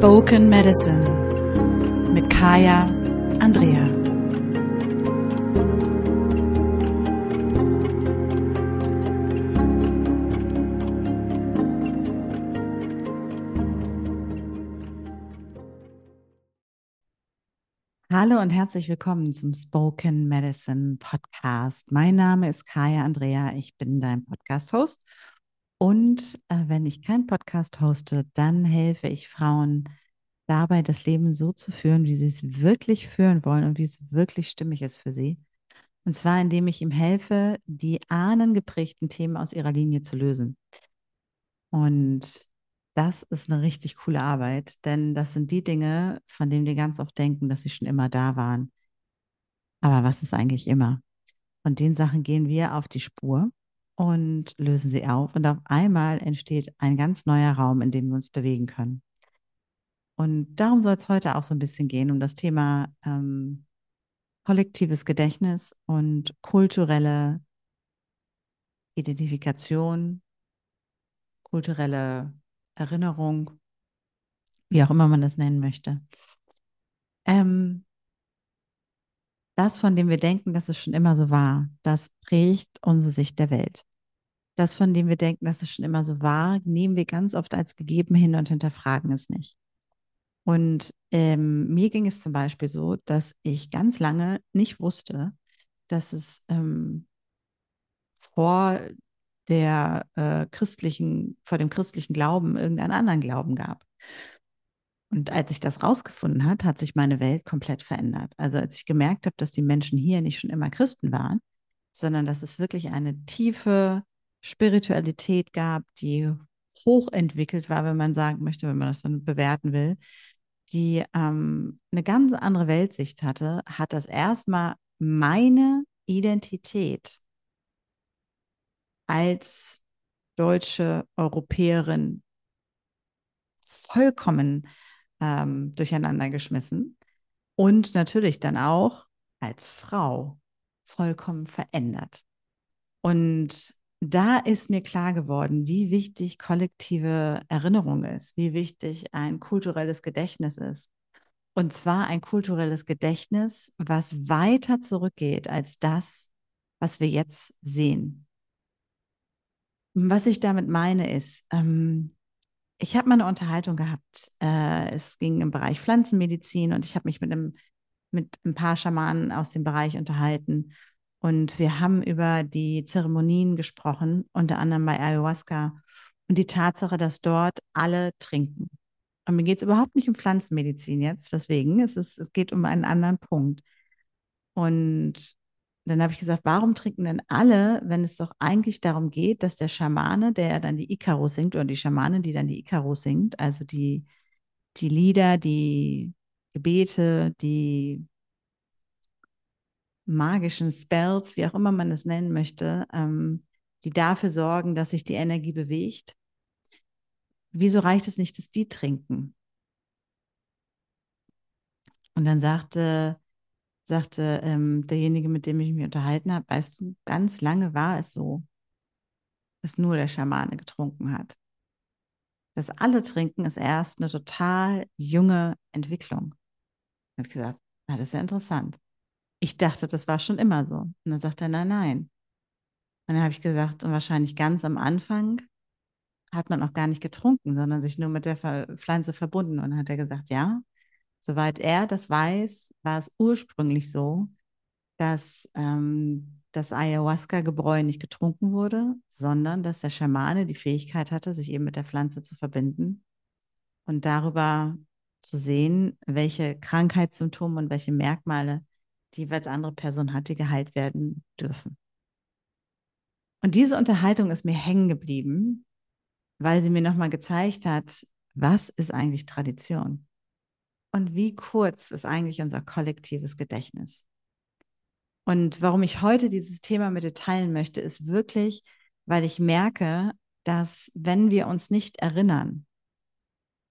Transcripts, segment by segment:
Spoken Medicine mit Kaya Andrea. Hallo und herzlich willkommen zum Spoken Medicine Podcast. Mein Name ist Kaya Andrea, ich bin dein Podcast-Host und äh, wenn ich keinen Podcast hoste, dann helfe ich Frauen dabei, das Leben so zu führen, wie sie es wirklich führen wollen und wie es wirklich stimmig ist für sie. Und zwar, indem ich ihm helfe, die ahnengeprägten Themen aus ihrer Linie zu lösen. Und das ist eine richtig coole Arbeit, denn das sind die Dinge, von denen wir ganz oft denken, dass sie schon immer da waren. Aber was ist eigentlich immer? Von den Sachen gehen wir auf die Spur und lösen sie auf. Und auf einmal entsteht ein ganz neuer Raum, in dem wir uns bewegen können. Und darum soll es heute auch so ein bisschen gehen, um das Thema ähm, kollektives Gedächtnis und kulturelle Identifikation, kulturelle Erinnerung, wie auch immer man das nennen möchte. Ähm, das, von dem wir denken, dass es schon immer so war, das prägt unsere Sicht der Welt das, von dem wir denken, dass es schon immer so war, nehmen wir ganz oft als gegeben hin und hinterfragen es nicht. Und ähm, mir ging es zum Beispiel so, dass ich ganz lange nicht wusste, dass es ähm, vor der äh, christlichen, vor dem christlichen Glauben irgendeinen anderen Glauben gab. Und als ich das rausgefunden hat, hat sich meine Welt komplett verändert. Also als ich gemerkt habe, dass die Menschen hier nicht schon immer Christen waren, sondern dass es wirklich eine tiefe Spiritualität gab, die hochentwickelt war, wenn man sagen möchte, wenn man das dann bewerten will, die ähm, eine ganz andere Weltsicht hatte, hat das erstmal meine Identität als deutsche Europäerin vollkommen ähm, durcheinander geschmissen und natürlich dann auch als Frau vollkommen verändert. Und da ist mir klar geworden, wie wichtig kollektive Erinnerung ist, wie wichtig ein kulturelles Gedächtnis ist. Und zwar ein kulturelles Gedächtnis, was weiter zurückgeht als das, was wir jetzt sehen. Was ich damit meine ist, ähm, ich habe mal eine Unterhaltung gehabt. Äh, es ging im Bereich Pflanzenmedizin und ich habe mich mit einem mit ein paar Schamanen aus dem Bereich unterhalten. Und wir haben über die Zeremonien gesprochen, unter anderem bei Ayahuasca und die Tatsache, dass dort alle trinken. Und mir geht es überhaupt nicht um Pflanzenmedizin jetzt, deswegen, es, ist, es geht um einen anderen Punkt. Und dann habe ich gesagt, warum trinken denn alle, wenn es doch eigentlich darum geht, dass der Schamane, der dann die Icarus singt, oder die Schamane, die dann die Icarus singt, also die, die Lieder, die Gebete, die magischen Spells, wie auch immer man es nennen möchte, ähm, die dafür sorgen, dass sich die Energie bewegt. Wieso reicht es nicht, dass die trinken? Und dann sagte, sagte ähm, derjenige, mit dem ich mich unterhalten habe, weißt du, ganz lange war es so, dass nur der Schamane getrunken hat. Das alle trinken ist erst eine total junge Entwicklung. Ich habe gesagt, ah, das ist ja interessant ich dachte, das war schon immer so. Und dann sagt er, nein, nein. Und dann habe ich gesagt, und wahrscheinlich ganz am Anfang hat man auch gar nicht getrunken, sondern sich nur mit der Pflanze verbunden. Und dann hat er gesagt, ja, soweit er das weiß, war es ursprünglich so, dass ähm, das Ayahuasca-Gebräu nicht getrunken wurde, sondern dass der Schamane die Fähigkeit hatte, sich eben mit der Pflanze zu verbinden und darüber zu sehen, welche Krankheitssymptome und welche Merkmale die jeweils andere Person hat, die geheilt werden dürfen. Und diese Unterhaltung ist mir hängen geblieben, weil sie mir nochmal gezeigt hat, was ist eigentlich Tradition? Und wie kurz ist eigentlich unser kollektives Gedächtnis? Und warum ich heute dieses Thema mit dir teilen möchte, ist wirklich, weil ich merke, dass wenn wir uns nicht erinnern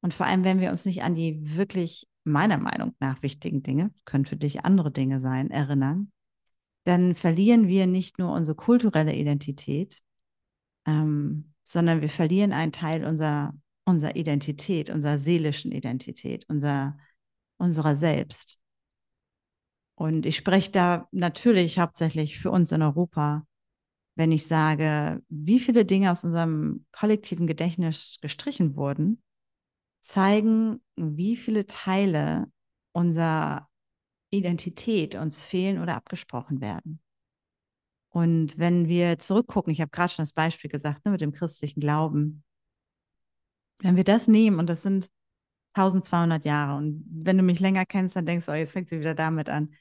und vor allem, wenn wir uns nicht an die wirklich meiner Meinung nach wichtigen Dinge, können für dich andere Dinge sein, erinnern, dann verlieren wir nicht nur unsere kulturelle Identität, ähm, sondern wir verlieren einen Teil unserer, unserer Identität, unserer seelischen Identität, unser, unserer selbst. Und ich spreche da natürlich hauptsächlich für uns in Europa, wenn ich sage, wie viele Dinge aus unserem kollektiven Gedächtnis gestrichen wurden, zeigen, wie viele Teile unserer Identität uns fehlen oder abgesprochen werden. Und wenn wir zurückgucken, ich habe gerade schon das Beispiel gesagt, ne, mit dem christlichen Glauben, wenn wir das nehmen, und das sind 1200 Jahre, und wenn du mich länger kennst, dann denkst du, oh, jetzt fängt sie wieder damit an.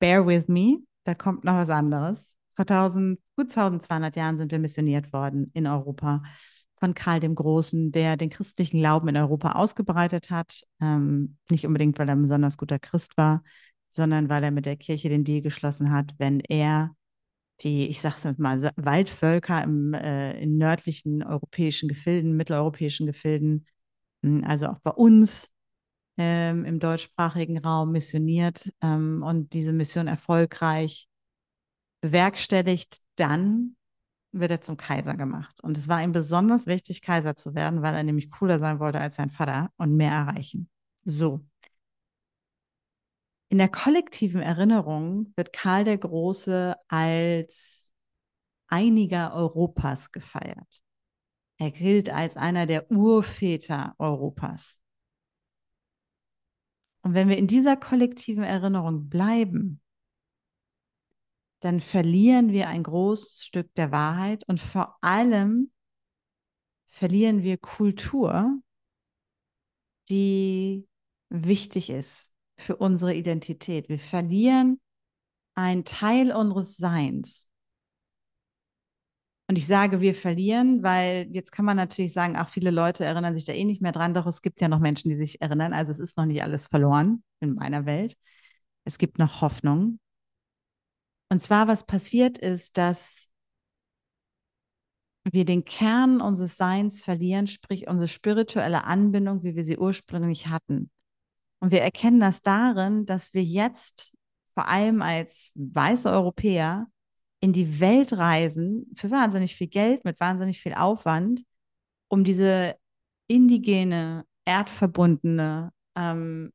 Bear with me, da kommt noch was anderes. Vor 1000, gut 1200 Jahren sind wir missioniert worden in Europa von Karl dem Großen, der den christlichen Glauben in Europa ausgebreitet hat. Ähm, nicht unbedingt, weil er ein besonders guter Christ war, sondern weil er mit der Kirche den Deal geschlossen hat, wenn er die, ich sage es mal, Waldvölker im, äh, in nördlichen europäischen Gefilden, mitteleuropäischen Gefilden, hm, also auch bei uns ähm, im deutschsprachigen Raum missioniert ähm, und diese Mission erfolgreich bewerkstelligt, dann wird er zum Kaiser gemacht. Und es war ihm besonders wichtig, Kaiser zu werden, weil er nämlich cooler sein wollte als sein Vater und mehr erreichen. So. In der kollektiven Erinnerung wird Karl der Große als einiger Europas gefeiert. Er gilt als einer der Urväter Europas. Und wenn wir in dieser kollektiven Erinnerung bleiben, dann verlieren wir ein großes Stück der Wahrheit und vor allem verlieren wir Kultur, die wichtig ist für unsere Identität. Wir verlieren einen Teil unseres Seins. Und ich sage, wir verlieren, weil jetzt kann man natürlich sagen, auch viele Leute erinnern sich da eh nicht mehr dran, doch es gibt ja noch Menschen, die sich erinnern. Also es ist noch nicht alles verloren in meiner Welt. Es gibt noch Hoffnung. Und zwar, was passiert ist, dass wir den Kern unseres Seins verlieren, sprich unsere spirituelle Anbindung, wie wir sie ursprünglich hatten. Und wir erkennen das darin, dass wir jetzt vor allem als weiße Europäer in die Welt reisen für wahnsinnig viel Geld, mit wahnsinnig viel Aufwand, um diese indigene, erdverbundene, ähm,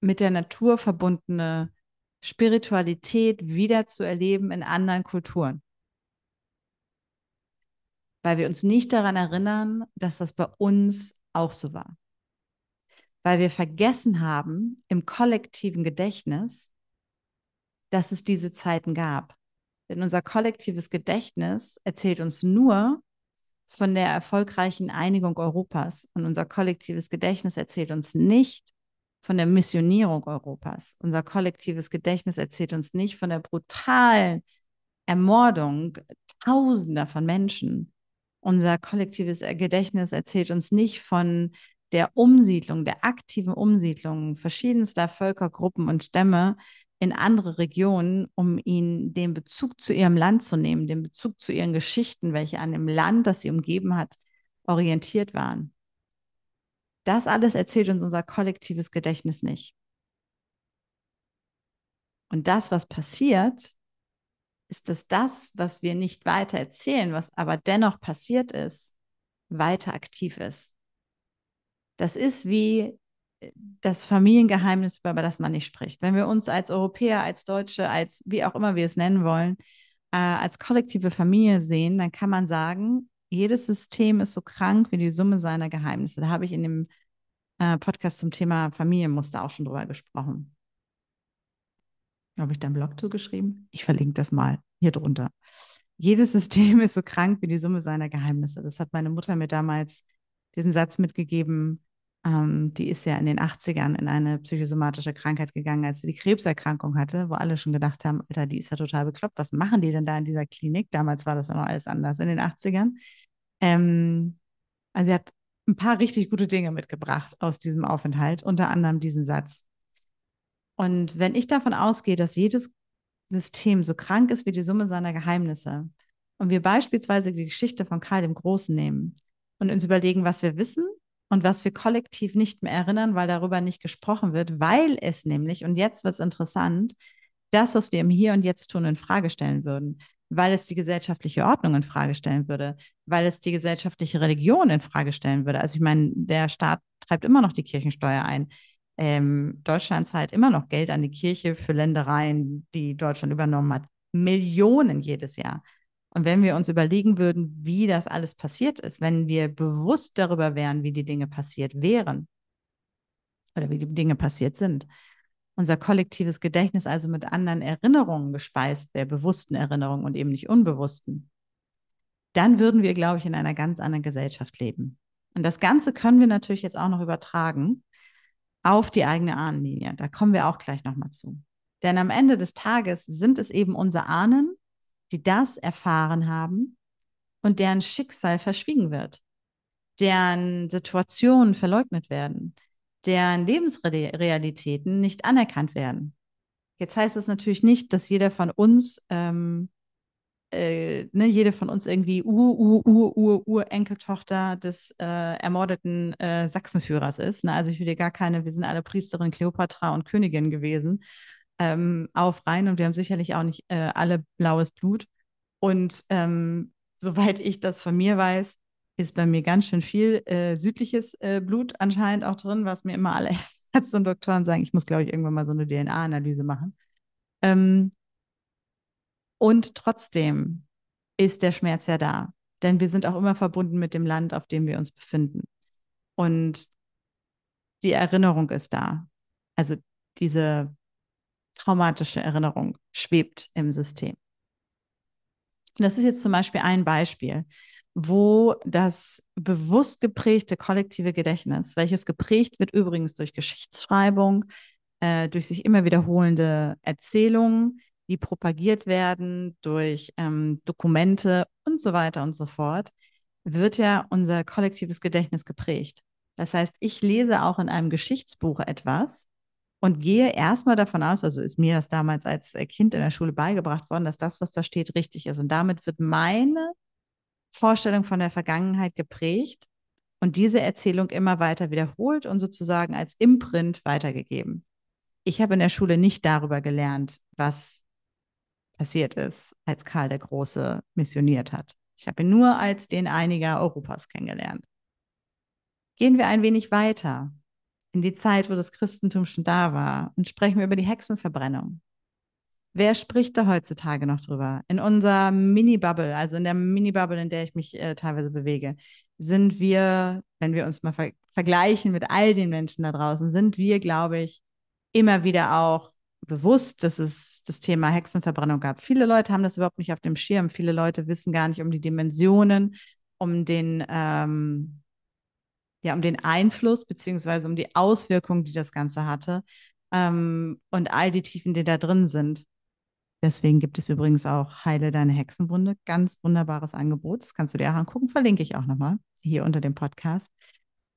mit der Natur verbundene Spiritualität wieder zu erleben in anderen Kulturen. Weil wir uns nicht daran erinnern, dass das bei uns auch so war. Weil wir vergessen haben im kollektiven Gedächtnis, dass es diese Zeiten gab. Denn unser kollektives Gedächtnis erzählt uns nur von der erfolgreichen Einigung Europas. Und unser kollektives Gedächtnis erzählt uns nicht von der Missionierung Europas. Unser kollektives Gedächtnis erzählt uns nicht von der brutalen Ermordung Tausender von Menschen. Unser kollektives Gedächtnis erzählt uns nicht von der Umsiedlung, der aktiven Umsiedlung verschiedenster Völkergruppen und Stämme in andere Regionen, um ihnen den Bezug zu ihrem Land zu nehmen, den Bezug zu ihren Geschichten, welche an dem Land, das sie umgeben hat, orientiert waren. Das alles erzählt uns unser kollektives Gedächtnis nicht. Und das, was passiert, ist, dass das, was wir nicht weiter erzählen, was aber dennoch passiert ist, weiter aktiv ist. Das ist wie äh, das Familiengeheimnis, über das man nicht spricht. Wenn wir uns als Europäer, als Deutsche, als wie auch immer wir es nennen wollen, äh, als kollektive Familie sehen, dann kann man sagen, jedes System ist so krank wie die Summe seiner Geheimnisse. Da habe ich in dem äh, Podcast zum Thema Familienmuster auch schon drüber gesprochen. Habe ich da einen Blog zugeschrieben? Ich verlinke das mal hier drunter. Jedes System ist so krank wie die Summe seiner Geheimnisse. Das hat meine Mutter mir damals diesen Satz mitgegeben. Ähm, die ist ja in den 80ern in eine psychosomatische Krankheit gegangen, als sie die Krebserkrankung hatte, wo alle schon gedacht haben, Alter, die ist ja total bekloppt. Was machen die denn da in dieser Klinik? Damals war das ja noch alles anders in den 80ern. Ähm, also sie hat ein paar richtig gute Dinge mitgebracht aus diesem Aufenthalt, unter anderem diesen Satz. Und wenn ich davon ausgehe, dass jedes System so krank ist wie die Summe seiner Geheimnisse und wir beispielsweise die Geschichte von Karl dem Großen nehmen und uns überlegen, was wir wissen und was wir kollektiv nicht mehr erinnern, weil darüber nicht gesprochen wird, weil es nämlich, und jetzt wird es interessant, das, was wir im Hier und Jetzt tun, in Frage stellen würden. Weil es die gesellschaftliche Ordnung in Frage stellen würde, weil es die gesellschaftliche Religion in Frage stellen würde. Also ich meine, der Staat treibt immer noch die Kirchensteuer ein. Ähm, Deutschland zahlt immer noch Geld an die Kirche für Ländereien, die Deutschland übernommen hat. Millionen jedes Jahr. Und wenn wir uns überlegen würden, wie das alles passiert ist, wenn wir bewusst darüber wären, wie die Dinge passiert wären oder wie die Dinge passiert sind, unser kollektives Gedächtnis also mit anderen Erinnerungen gespeist, der bewussten Erinnerung und eben nicht unbewussten, dann würden wir, glaube ich, in einer ganz anderen Gesellschaft leben. Und das Ganze können wir natürlich jetzt auch noch übertragen auf die eigene Ahnenlinie. Da kommen wir auch gleich nochmal zu. Denn am Ende des Tages sind es eben unsere Ahnen, die das erfahren haben und deren Schicksal verschwiegen wird, deren Situationen verleugnet werden, deren Lebensrealitäten nicht anerkannt werden. Jetzt heißt es natürlich nicht, dass jeder von uns, ähm, äh, ne, jede von uns irgendwie Ur, Ur, Ur, Ur, Urenkeltochter des äh, ermordeten äh, Sachsenführers ist. Ne? Also ich will dir gar keine, wir sind alle Priesterin Kleopatra und Königin gewesen ähm, aufreihen und wir haben sicherlich auch nicht äh, alle blaues Blut. Und ähm, soweit ich das von mir weiß, ist bei mir ganz schön viel äh, südliches äh, Blut anscheinend auch drin, was mir immer alle Ärzte und Doktoren sagen, ich muss, glaube ich, irgendwann mal so eine DNA-Analyse machen. Ähm, und trotzdem ist der Schmerz ja da, denn wir sind auch immer verbunden mit dem Land, auf dem wir uns befinden. Und die Erinnerung ist da. Also diese traumatische Erinnerung schwebt im System. Und das ist jetzt zum Beispiel ein Beispiel wo das bewusst geprägte kollektive Gedächtnis, welches geprägt wird übrigens durch Geschichtsschreibung, äh, durch sich immer wiederholende Erzählungen, die propagiert werden durch ähm, Dokumente und so weiter und so fort, wird ja unser kollektives Gedächtnis geprägt. Das heißt, ich lese auch in einem Geschichtsbuch etwas und gehe erstmal davon aus, also ist mir das damals als Kind in der Schule beigebracht worden, dass das, was da steht, richtig ist. Und damit wird meine Vorstellung von der Vergangenheit geprägt und diese Erzählung immer weiter wiederholt und sozusagen als Imprint weitergegeben. Ich habe in der Schule nicht darüber gelernt, was passiert ist, als Karl der Große missioniert hat. Ich habe ihn nur als den einiger Europas kennengelernt. Gehen wir ein wenig weiter in die Zeit, wo das Christentum schon da war und sprechen wir über die Hexenverbrennung. Wer spricht da heutzutage noch drüber? In unserer Mini-Bubble, also in der Mini-Bubble, in der ich mich äh, teilweise bewege, sind wir, wenn wir uns mal ver vergleichen mit all den Menschen da draußen, sind wir, glaube ich, immer wieder auch bewusst, dass es das Thema Hexenverbrennung gab. Viele Leute haben das überhaupt nicht auf dem Schirm. Viele Leute wissen gar nicht um die Dimensionen, um den, ähm, ja, um den Einfluss beziehungsweise um die Auswirkungen, die das Ganze hatte ähm, und all die Tiefen, die da drin sind. Deswegen gibt es übrigens auch Heile deine Hexenwunde. Ganz wunderbares Angebot. Das kannst du dir auch angucken. Verlinke ich auch nochmal hier unter dem Podcast.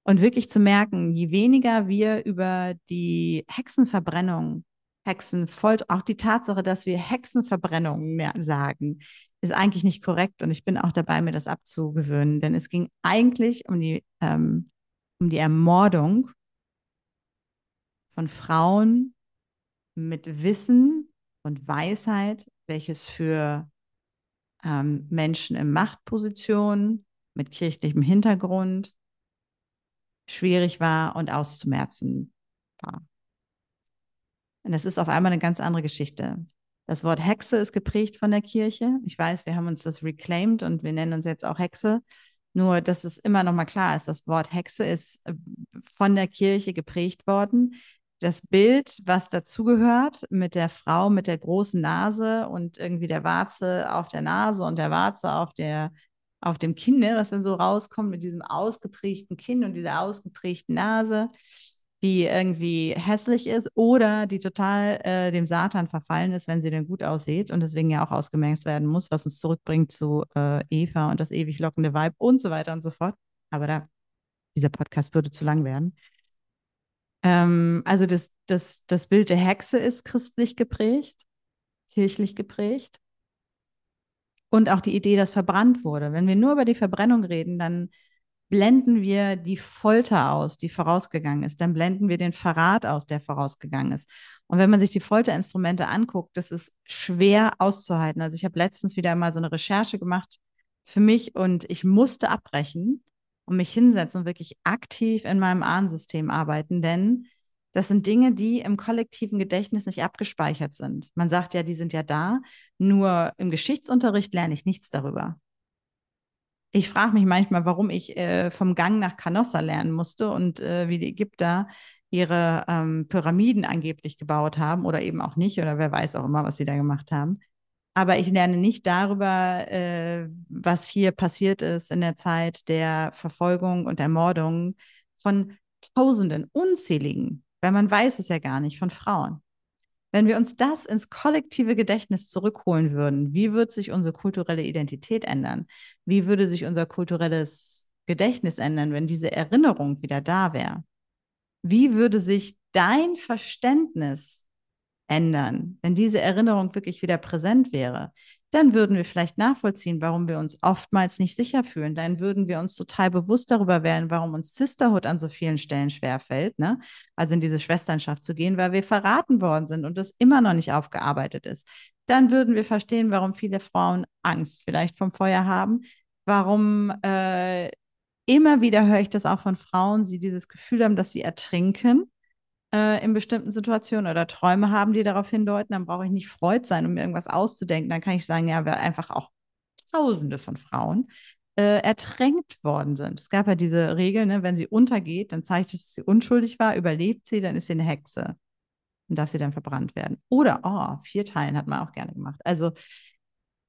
Und wirklich zu merken, je weniger wir über die Hexenverbrennung, Hexenfolter, auch die Tatsache, dass wir Hexenverbrennung sagen, ist eigentlich nicht korrekt. Und ich bin auch dabei, mir das abzugewöhnen. Denn es ging eigentlich um die, ähm, um die Ermordung von Frauen mit Wissen und Weisheit, welches für ähm, Menschen in Machtpositionen mit kirchlichem Hintergrund schwierig war und auszumerzen war. Und das ist auf einmal eine ganz andere Geschichte. Das Wort Hexe ist geprägt von der Kirche. Ich weiß, wir haben uns das reclaimed und wir nennen uns jetzt auch Hexe. Nur, dass es immer noch mal klar ist, das Wort Hexe ist äh, von der Kirche geprägt worden das Bild, was dazugehört, mit der Frau mit der großen Nase und irgendwie der Warze auf der Nase und der Warze auf der auf dem Kinn, ne, was dann so rauskommt mit diesem ausgeprägten Kinn und dieser ausgeprägten Nase, die irgendwie hässlich ist oder die total äh, dem Satan verfallen ist, wenn sie denn gut aussieht und deswegen ja auch ausgemerzt werden muss, was uns zurückbringt zu äh, Eva und das ewig lockende Weib und so weiter und so fort. Aber da, dieser Podcast würde zu lang werden. Ähm, also das, das, das Bild der Hexe ist christlich geprägt, kirchlich geprägt. Und auch die Idee, dass verbrannt wurde. Wenn wir nur über die Verbrennung reden, dann blenden wir die Folter aus, die vorausgegangen ist. Dann blenden wir den Verrat aus, der vorausgegangen ist. Und wenn man sich die Folterinstrumente anguckt, das ist schwer auszuhalten. Also ich habe letztens wieder mal so eine Recherche gemacht für mich und ich musste abbrechen und mich hinsetzen und wirklich aktiv in meinem Ahnensystem arbeiten, denn das sind Dinge, die im kollektiven Gedächtnis nicht abgespeichert sind. Man sagt ja, die sind ja da, nur im Geschichtsunterricht lerne ich nichts darüber. Ich frage mich manchmal, warum ich äh, vom Gang nach Canossa lernen musste und äh, wie die Ägypter ihre ähm, Pyramiden angeblich gebaut haben oder eben auch nicht oder wer weiß auch immer, was sie da gemacht haben. Aber ich lerne nicht darüber, äh, was hier passiert ist in der Zeit der Verfolgung und Ermordung von Tausenden, unzähligen weil man weiß es ja gar nicht von Frauen. Wenn wir uns das ins kollektive Gedächtnis zurückholen würden, wie würde sich unsere kulturelle Identität ändern? Wie würde sich unser kulturelles Gedächtnis ändern, wenn diese Erinnerung wieder da wäre? Wie würde sich dein Verständnis ändern, wenn diese Erinnerung wirklich wieder präsent wäre? dann würden wir vielleicht nachvollziehen, warum wir uns oftmals nicht sicher fühlen. Dann würden wir uns total bewusst darüber werden, warum uns Sisterhood an so vielen Stellen schwerfällt, ne? also in diese Schwesternschaft zu gehen, weil wir verraten worden sind und das immer noch nicht aufgearbeitet ist. Dann würden wir verstehen, warum viele Frauen Angst vielleicht vom Feuer haben, warum äh, immer wieder höre ich das auch von Frauen, sie dieses Gefühl haben, dass sie ertrinken äh, in bestimmten Situationen oder Träume haben, die darauf hindeuten, dann brauche ich nicht freut sein, um mir irgendwas auszudenken. Dann kann ich sagen, ja, wir einfach auch Tausende von Frauen äh, ertränkt worden sind. Es gab ja diese Regel, ne, wenn sie untergeht, dann zeigt es, dass sie unschuldig war, überlebt sie, dann ist sie eine Hexe und darf sie dann verbrannt werden. Oder, oh, vier Teilen hat man auch gerne gemacht. Also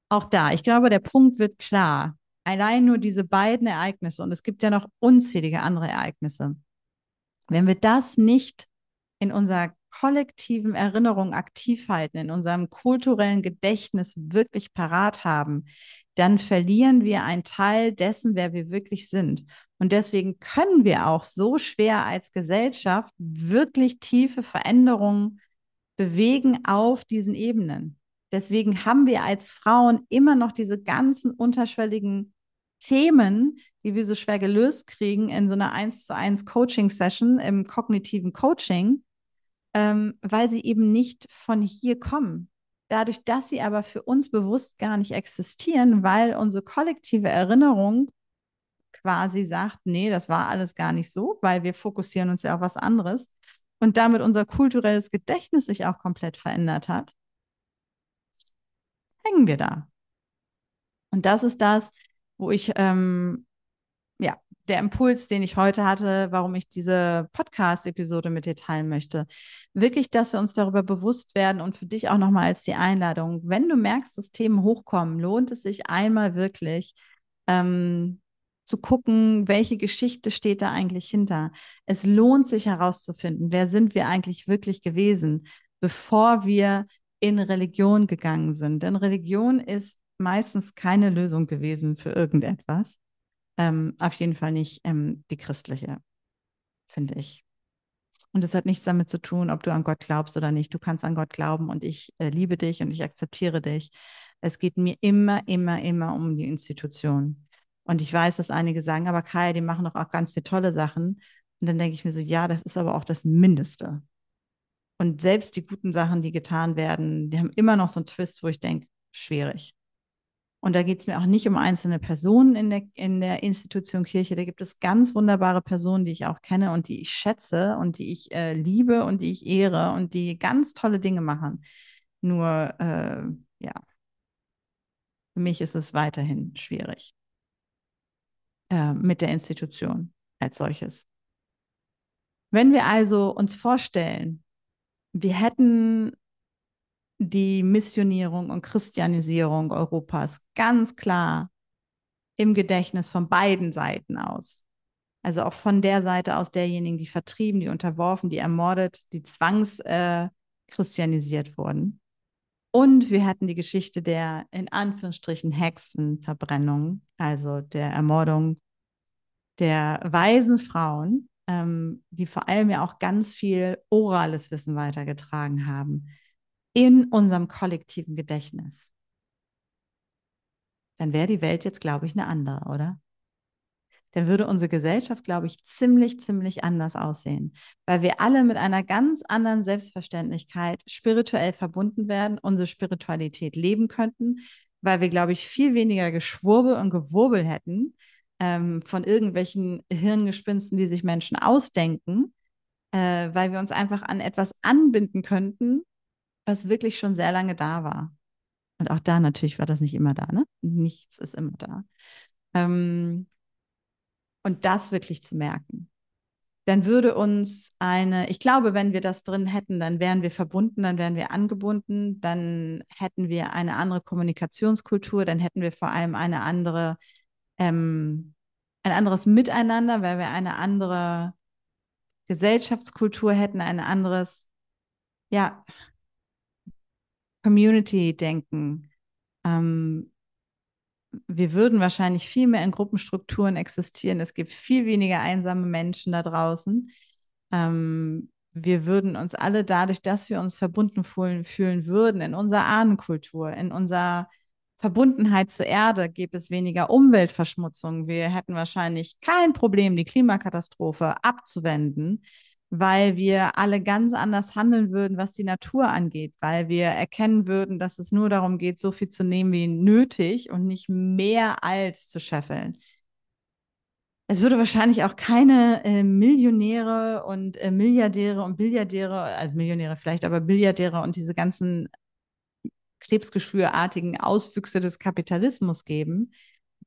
auch da, ich glaube, der Punkt wird klar. Allein nur diese beiden Ereignisse, und es gibt ja noch unzählige andere Ereignisse. Wenn wir das nicht in unserer kollektiven Erinnerung aktiv halten, in unserem kulturellen Gedächtnis wirklich parat haben, dann verlieren wir einen Teil dessen, wer wir wirklich sind. Und deswegen können wir auch so schwer als Gesellschaft wirklich tiefe Veränderungen bewegen auf diesen Ebenen. Deswegen haben wir als Frauen immer noch diese ganzen unterschwelligen Themen, die wir so schwer gelöst kriegen in so einer 1 zu 1 Coaching-Session im kognitiven Coaching, ähm, weil sie eben nicht von hier kommen. Dadurch, dass sie aber für uns bewusst gar nicht existieren, weil unsere kollektive Erinnerung quasi sagt, nee, das war alles gar nicht so, weil wir fokussieren uns ja auf was anderes und damit unser kulturelles Gedächtnis sich auch komplett verändert hat, hängen wir da. Und das ist das, wo ich ähm, der Impuls, den ich heute hatte, warum ich diese Podcast-Episode mit dir teilen möchte. Wirklich, dass wir uns darüber bewusst werden und für dich auch nochmal als die Einladung, wenn du merkst, dass Themen hochkommen, lohnt es sich einmal wirklich ähm, zu gucken, welche Geschichte steht da eigentlich hinter. Es lohnt sich herauszufinden, wer sind wir eigentlich wirklich gewesen, bevor wir in Religion gegangen sind. Denn Religion ist meistens keine Lösung gewesen für irgendetwas. Ähm, auf jeden Fall nicht ähm, die christliche, finde ich. Und es hat nichts damit zu tun, ob du an Gott glaubst oder nicht. Du kannst an Gott glauben und ich äh, liebe dich und ich akzeptiere dich. Es geht mir immer, immer, immer um die Institution. Und ich weiß, dass einige sagen, aber Kaya, die machen doch auch ganz viele tolle Sachen. Und dann denke ich mir so, ja, das ist aber auch das Mindeste. Und selbst die guten Sachen, die getan werden, die haben immer noch so einen Twist, wo ich denke, schwierig. Und da geht es mir auch nicht um einzelne Personen in der, in der Institution Kirche. Da gibt es ganz wunderbare Personen, die ich auch kenne und die ich schätze und die ich äh, liebe und die ich ehre und die ganz tolle Dinge machen. Nur, äh, ja, für mich ist es weiterhin schwierig äh, mit der Institution als solches. Wenn wir also uns vorstellen, wir hätten die Missionierung und Christianisierung Europas ganz klar im Gedächtnis von beiden Seiten aus. Also auch von der Seite aus derjenigen, die vertrieben, die unterworfen, die ermordet, die zwangschristianisiert äh, wurden. Und wir hatten die Geschichte der in Anführungsstrichen Hexenverbrennung, also der Ermordung der weisen Frauen, ähm, die vor allem ja auch ganz viel orales Wissen weitergetragen haben in unserem kollektiven Gedächtnis, dann wäre die Welt jetzt, glaube ich, eine andere, oder? dann würde unsere Gesellschaft, glaube ich, ziemlich, ziemlich anders aussehen, weil wir alle mit einer ganz anderen Selbstverständlichkeit spirituell verbunden werden, unsere Spiritualität leben könnten, weil wir, glaube ich, viel weniger Geschwurbel und Gewurbel hätten ähm, von irgendwelchen Hirngespinsten, die sich Menschen ausdenken, äh, weil wir uns einfach an etwas anbinden könnten, was wirklich schon sehr lange da war. Und auch da natürlich war das nicht immer da, ne? Nichts ist immer da. Ähm, und das wirklich zu merken. Dann würde uns eine, ich glaube, wenn wir das drin hätten, dann wären wir verbunden, dann wären wir angebunden, dann hätten wir eine andere Kommunikationskultur, dann hätten wir vor allem eine andere, ähm, ein anderes Miteinander, weil wir eine andere Gesellschaftskultur hätten, ein anderes, ja, Community-Denken. Ähm, wir würden wahrscheinlich viel mehr in Gruppenstrukturen existieren. Es gibt viel weniger einsame Menschen da draußen. Ähm, wir würden uns alle dadurch, dass wir uns verbunden fühlen, fühlen würden, in unserer Ahnenkultur, in unserer Verbundenheit zur Erde, gäbe es weniger Umweltverschmutzung. Wir hätten wahrscheinlich kein Problem, die Klimakatastrophe abzuwenden weil wir alle ganz anders handeln würden, was die Natur angeht, weil wir erkennen würden, dass es nur darum geht, so viel zu nehmen wie nötig und nicht mehr als zu scheffeln. Es würde wahrscheinlich auch keine äh, Millionäre und äh, Milliardäre und Billiardäre, also Millionäre vielleicht, aber Billiardäre und diese ganzen krebsgeschwürartigen Auswüchse des Kapitalismus geben,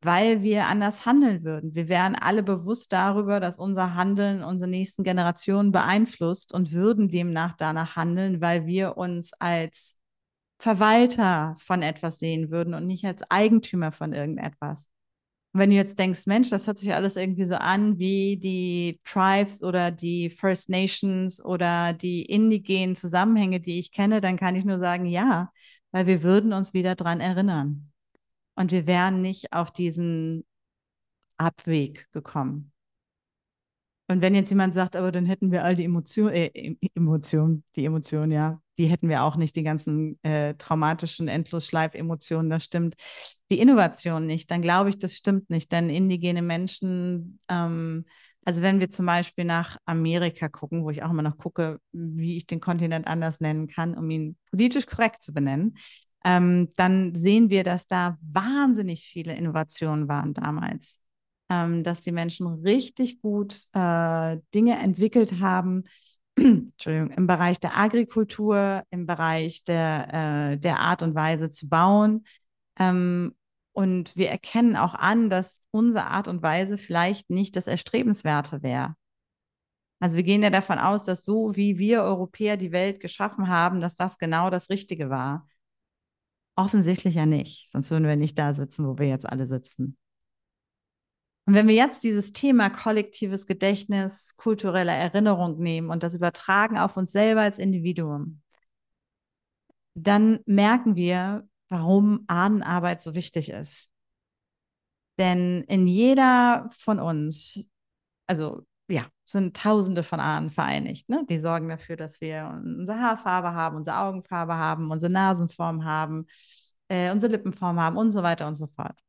weil wir anders handeln würden. Wir wären alle bewusst darüber, dass unser Handeln unsere nächsten Generationen beeinflusst und würden demnach danach handeln, weil wir uns als Verwalter von etwas sehen würden und nicht als Eigentümer von irgendetwas. Und wenn du jetzt denkst, Mensch, das hört sich alles irgendwie so an wie die Tribes oder die First Nations oder die indigenen Zusammenhänge, die ich kenne, dann kann ich nur sagen, ja, weil wir würden uns wieder dran erinnern und wir wären nicht auf diesen Abweg gekommen. Und wenn jetzt jemand sagt, aber dann hätten wir all die Emotionen, äh, Emotionen, die Emotionen, ja, die hätten wir auch nicht, die ganzen äh, traumatischen Endlosschleif-Emotionen, das stimmt. Die Innovation nicht, dann glaube ich, das stimmt nicht, denn indigene Menschen, ähm, also wenn wir zum Beispiel nach Amerika gucken, wo ich auch immer noch gucke, wie ich den Kontinent anders nennen kann, um ihn politisch korrekt zu benennen, ähm, dann sehen wir, dass da wahnsinnig viele Innovationen waren damals. Ähm, dass die Menschen richtig gut äh, Dinge entwickelt haben, Entschuldigung, im Bereich der Agrikultur, im Bereich der, äh, der Art und Weise zu bauen. Ähm, und wir erkennen auch an, dass unsere Art und Weise vielleicht nicht das Erstrebenswerte wäre. Also wir gehen ja davon aus, dass so wie wir Europäer die Welt geschaffen haben, dass das genau das Richtige war. Offensichtlich ja nicht, sonst würden wir nicht da sitzen, wo wir jetzt alle sitzen. Und wenn wir jetzt dieses Thema kollektives Gedächtnis, kulturelle Erinnerung nehmen und das übertragen auf uns selber als Individuum, dann merken wir, warum Ahnenarbeit so wichtig ist. Denn in jeder von uns, also ja, sind Tausende von Ahnen vereinigt. Ne? Die sorgen dafür, dass wir unsere Haarfarbe haben, unsere Augenfarbe haben, unsere Nasenform haben, äh, unsere Lippenform haben und so weiter und so fort.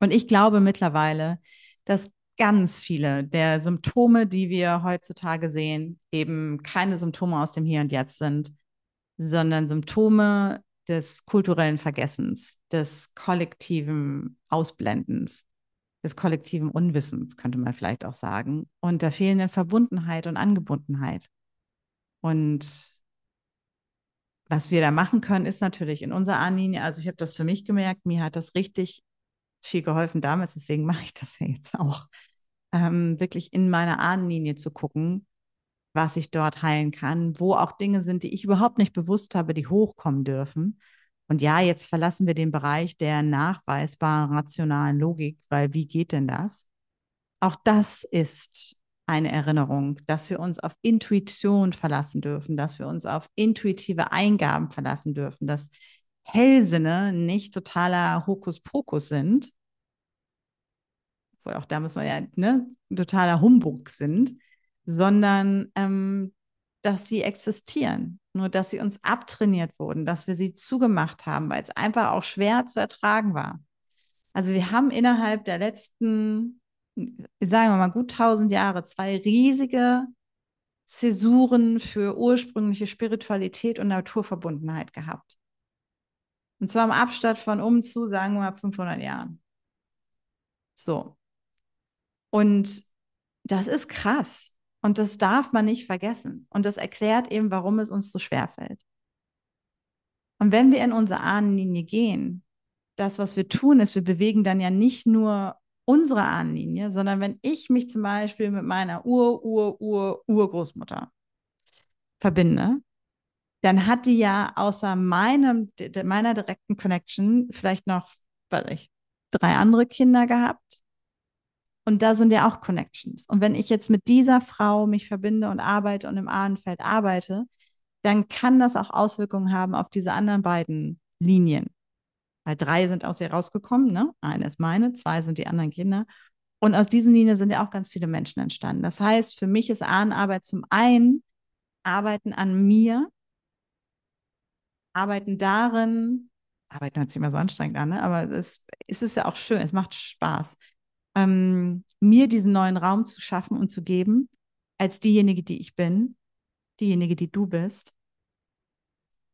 Und ich glaube mittlerweile, dass ganz viele der Symptome, die wir heutzutage sehen, eben keine Symptome aus dem Hier und Jetzt sind, sondern Symptome des kulturellen Vergessens, des kollektiven Ausblendens, des kollektiven Unwissens, könnte man vielleicht auch sagen, und der fehlenden Verbundenheit und Angebundenheit. Und was wir da machen können, ist natürlich in unserer Ahnenlinie, also ich habe das für mich gemerkt, mir hat das richtig viel geholfen damals, deswegen mache ich das ja jetzt auch, ähm, wirklich in meiner Ahnenlinie zu gucken, was ich dort heilen kann, wo auch Dinge sind, die ich überhaupt nicht bewusst habe, die hochkommen dürfen und ja, jetzt verlassen wir den Bereich der nachweisbaren rationalen Logik, weil wie geht denn das? Auch das ist eine Erinnerung, dass wir uns auf Intuition verlassen dürfen, dass wir uns auf intuitive Eingaben verlassen dürfen, dass Hellsinne nicht totaler Hokuspokus sind, auch da muss man ja ne, totaler Humbug sind, sondern ähm, dass sie existieren, nur dass sie uns abtrainiert wurden, dass wir sie zugemacht haben, weil es einfach auch schwer zu ertragen war. Also wir haben innerhalb der letzten, sagen wir mal, gut 1000 Jahre zwei riesige Zäsuren für ursprüngliche Spiritualität und Naturverbundenheit gehabt. Und zwar im Abstand von um zu, sagen wir mal, 500 Jahren. So. Und das ist krass. Und das darf man nicht vergessen. Und das erklärt eben, warum es uns so schwer fällt. Und wenn wir in unsere Ahnenlinie gehen, das, was wir tun, ist, wir bewegen dann ja nicht nur unsere Ahnenlinie, sondern wenn ich mich zum Beispiel mit meiner Ur, Ur, Ur, Urgroßmutter verbinde, dann hat die ja außer meinem, meiner direkten Connection vielleicht noch, weiß ich, drei andere Kinder gehabt. Und da sind ja auch Connections. Und wenn ich jetzt mit dieser Frau mich verbinde und arbeite und im Ahnenfeld arbeite, dann kann das auch Auswirkungen haben auf diese anderen beiden Linien. Weil drei sind aus ihr rausgekommen, ne? Eine ist meine, zwei sind die anderen Kinder. Und aus diesen Linien sind ja auch ganz viele Menschen entstanden. Das heißt, für mich ist Ahnenarbeit zum einen Arbeiten an mir, Arbeiten darin, Arbeiten hört sich immer so anstrengend an, ne? aber es, es ist ja auch schön, es macht Spaß, ähm, mir diesen neuen Raum zu schaffen und zu geben, als diejenige, die ich bin, diejenige, die du bist,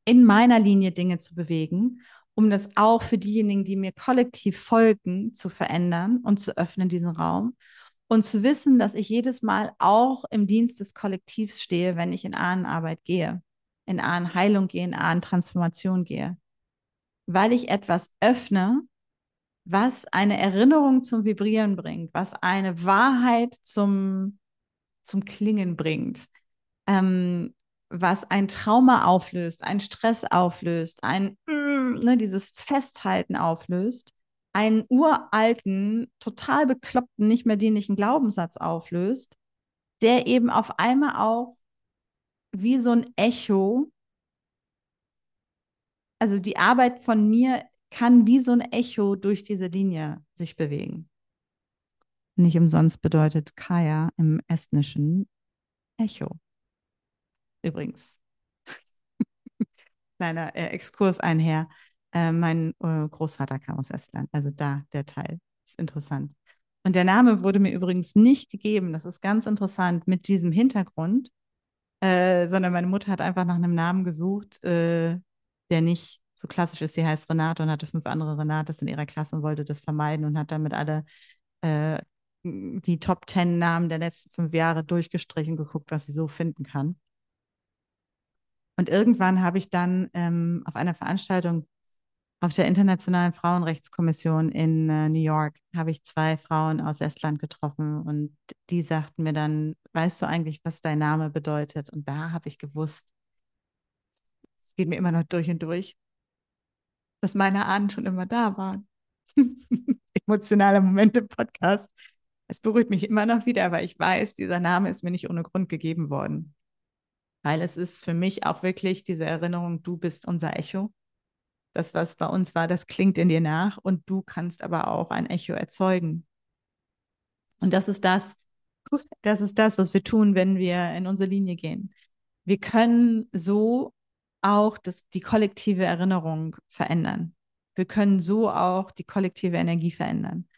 in meiner Linie Dinge zu bewegen, um das auch für diejenigen, die mir kollektiv folgen, zu verändern und zu öffnen, diesen Raum. Und zu wissen, dass ich jedes Mal auch im Dienst des Kollektivs stehe, wenn ich in Ahnenarbeit gehe, in Ahnenheilung gehe, in Ahnentransformation gehe. Weil ich etwas öffne, was eine Erinnerung zum Vibrieren bringt, was eine Wahrheit zum, zum Klingen bringt, ähm, was ein Trauma auflöst, ein Stress auflöst, ein ne, dieses Festhalten auflöst, einen uralten, total bekloppten, nicht mehr dienlichen Glaubenssatz auflöst, der eben auf einmal auch wie so ein Echo, also die Arbeit von mir kann wie so ein Echo durch diese Linie sich bewegen. Nicht umsonst bedeutet Kaya im Estnischen Echo übrigens. Kleiner äh, Exkurs einher. Äh, mein äh, Großvater kam aus Estland, also da der Teil. Ist interessant. Und der Name wurde mir übrigens nicht gegeben, das ist ganz interessant, mit diesem Hintergrund, äh, sondern meine Mutter hat einfach nach einem Namen gesucht, äh, der nicht so klassisch ist. Sie heißt Renate und hatte fünf andere Renates in ihrer Klasse und wollte das vermeiden und hat damit alle äh, die Top Ten Namen der letzten fünf Jahre durchgestrichen, geguckt, was sie so finden kann. Und irgendwann habe ich dann ähm, auf einer Veranstaltung auf der Internationalen Frauenrechtskommission in äh, New York habe ich zwei Frauen aus Estland getroffen und die sagten mir dann, weißt du eigentlich, was dein Name bedeutet? Und da habe ich gewusst, es geht mir immer noch durch und durch, dass meine Ahnen schon immer da waren. Emotionaler Moment im Podcast. Es berührt mich immer noch wieder, aber ich weiß, dieser Name ist mir nicht ohne Grund gegeben worden weil es ist für mich auch wirklich diese Erinnerung, du bist unser Echo. Das, was bei uns war, das klingt in dir nach und du kannst aber auch ein Echo erzeugen. Und das ist das, das ist das, was wir tun, wenn wir in unsere Linie gehen. Wir können so auch das, die kollektive Erinnerung verändern. Wir können so auch die kollektive Energie verändern.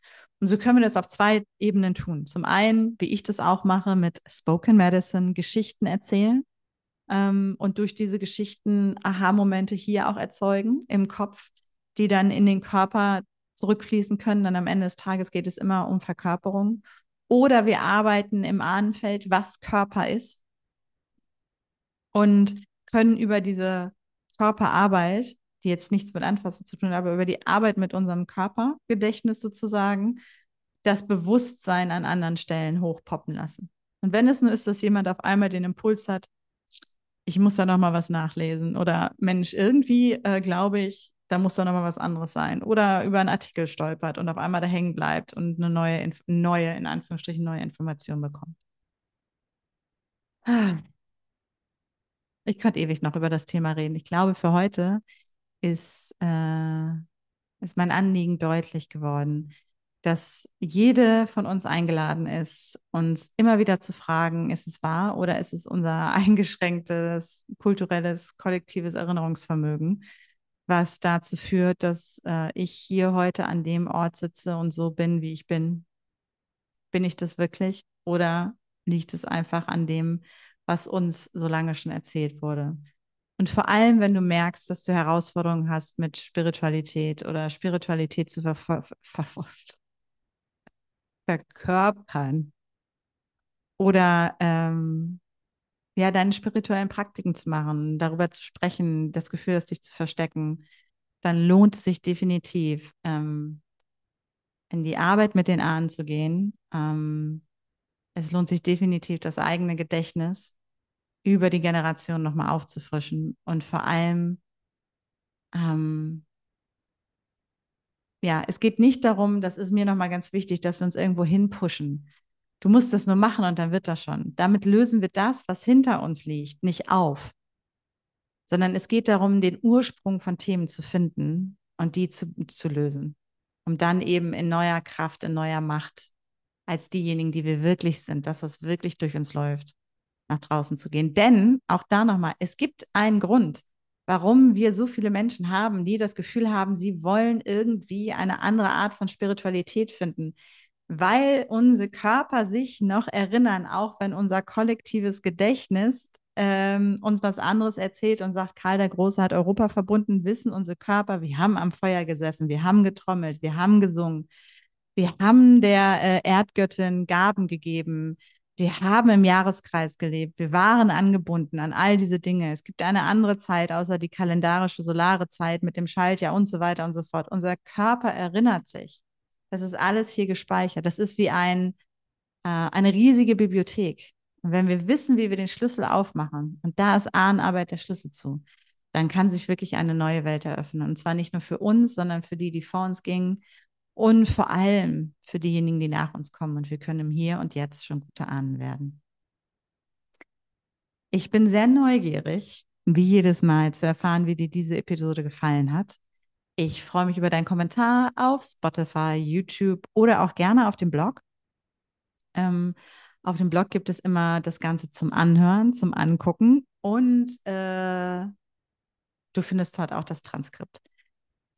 Und so können wir das auf zwei Ebenen tun. Zum einen, wie ich das auch mache, mit Spoken Medicine, Geschichten erzählen ähm, und durch diese Geschichten Aha-Momente hier auch erzeugen im Kopf, die dann in den Körper zurückfließen können. Dann am Ende des Tages geht es immer um Verkörperung. Oder wir arbeiten im Ahnenfeld, was Körper ist und können über diese Körperarbeit, die jetzt nichts mit Anfassung zu tun hat, aber über die Arbeit mit unserem Körpergedächtnis sozusagen, das Bewusstsein an anderen Stellen hochpoppen lassen. Und wenn es nur ist, dass jemand auf einmal den Impuls hat, ich muss da noch mal was nachlesen oder Mensch, irgendwie äh, glaube ich, da muss doch noch mal was anderes sein oder über einen Artikel stolpert und auf einmal da hängen bleibt und eine neue, neue in Anführungsstrichen neue Information bekommt. Ich könnte ewig noch über das Thema reden. Ich glaube, für heute ist, äh, ist mein Anliegen deutlich geworden dass jede von uns eingeladen ist, uns immer wieder zu fragen, ist es wahr oder ist es unser eingeschränktes kulturelles, kollektives Erinnerungsvermögen, was dazu führt, dass äh, ich hier heute an dem Ort sitze und so bin, wie ich bin. Bin ich das wirklich? Oder liegt es einfach an dem, was uns so lange schon erzählt wurde? Und vor allem, wenn du merkst, dass du Herausforderungen hast mit Spiritualität oder Spiritualität zu ver ver ver verkörpern oder ähm, ja, deine spirituellen Praktiken zu machen, darüber zu sprechen, das Gefühl hast, dich zu verstecken, dann lohnt es sich definitiv, ähm, in die Arbeit mit den Ahnen zu gehen. Ähm, es lohnt sich definitiv, das eigene Gedächtnis über die Generation nochmal aufzufrischen und vor allem, ähm, ja, es geht nicht darum, das ist mir nochmal ganz wichtig, dass wir uns irgendwo hinpushen. Du musst das nur machen und dann wird das schon. Damit lösen wir das, was hinter uns liegt, nicht auf, sondern es geht darum, den Ursprung von Themen zu finden und die zu, zu lösen, um dann eben in neuer Kraft, in neuer Macht als diejenigen, die wir wirklich sind, das, was wirklich durch uns läuft, nach draußen zu gehen. Denn auch da nochmal, es gibt einen Grund, warum wir so viele Menschen haben, die das Gefühl haben, sie wollen irgendwie eine andere Art von Spiritualität finden, weil unsere Körper sich noch erinnern, auch wenn unser kollektives Gedächtnis ähm, uns was anderes erzählt und sagt, Karl der Große hat Europa verbunden, wissen unsere Körper, wir haben am Feuer gesessen, wir haben getrommelt, wir haben gesungen, wir haben der äh, Erdgöttin Gaben gegeben, wir haben im Jahreskreis gelebt, wir waren angebunden an all diese Dinge. Es gibt eine andere Zeit außer die kalendarische solare Zeit mit dem Schaltjahr und so weiter und so fort. Unser Körper erinnert sich. Das ist alles hier gespeichert. Das ist wie ein, äh, eine riesige Bibliothek. Und wenn wir wissen, wie wir den Schlüssel aufmachen, und da ist Ahnenarbeit der Schlüssel zu, dann kann sich wirklich eine neue Welt eröffnen. Und zwar nicht nur für uns, sondern für die, die vor uns gingen und vor allem für diejenigen, die nach uns kommen. Und wir können im Hier und Jetzt schon gute Ahnen werden. Ich bin sehr neugierig, wie jedes Mal zu erfahren, wie dir diese Episode gefallen hat. Ich freue mich über deinen Kommentar auf Spotify, YouTube oder auch gerne auf dem Blog. Ähm, auf dem Blog gibt es immer das Ganze zum Anhören, zum Angucken und äh, du findest dort auch das Transkript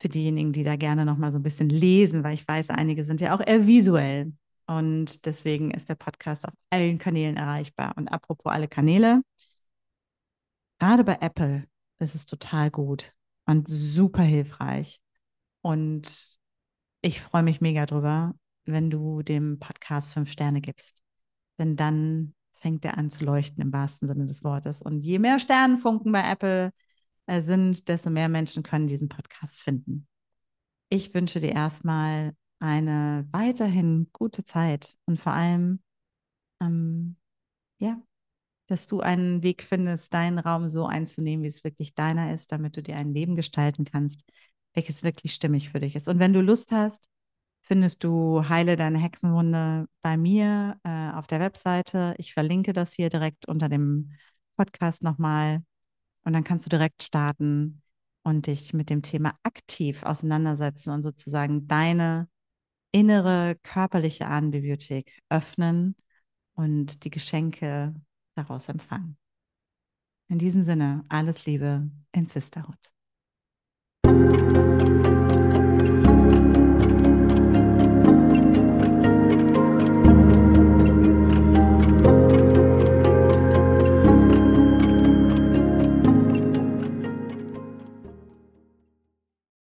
für diejenigen, die da gerne noch mal so ein bisschen lesen, weil ich weiß, einige sind ja auch eher visuell. Und deswegen ist der Podcast auf allen Kanälen erreichbar. Und apropos alle Kanäle, gerade bei Apple ist es total gut und super hilfreich. Und ich freue mich mega drüber, wenn du dem Podcast fünf Sterne gibst. Denn dann fängt er an zu leuchten im wahrsten Sinne des Wortes. Und je mehr Sternenfunken bei Apple, sind, desto mehr Menschen können diesen Podcast finden. Ich wünsche dir erstmal eine weiterhin gute Zeit und vor allem, ähm, ja, dass du einen Weg findest, deinen Raum so einzunehmen, wie es wirklich deiner ist, damit du dir ein Leben gestalten kannst, welches wirklich stimmig für dich ist. Und wenn du Lust hast, findest du Heile deine Hexenwunde bei mir äh, auf der Webseite. Ich verlinke das hier direkt unter dem Podcast nochmal. Und dann kannst du direkt starten und dich mit dem Thema aktiv auseinandersetzen und sozusagen deine innere körperliche Ahnenbibliothek öffnen und die Geschenke daraus empfangen. In diesem Sinne, alles Liebe in Sisterhood.